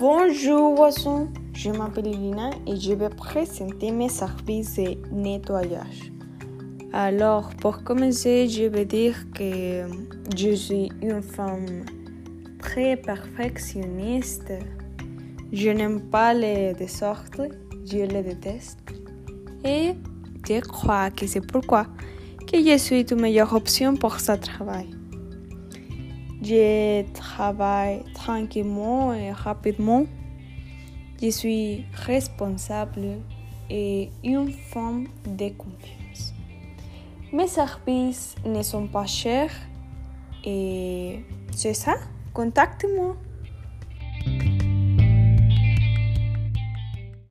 Bonjour Wasson, je m'appelle Lina et je vais présenter mes services de nettoyage. Alors, pour commencer, je vais dire que je suis une femme très perfectionniste. Je n'aime pas les désordres, je les déteste. Et je crois que c'est pourquoi que je suis une meilleure option pour ce travail. Je travaille tranquillement et rapidement. Je suis responsable et une femme de confiance. Mes services ne sont pas chers et c'est ça. Contactez-moi.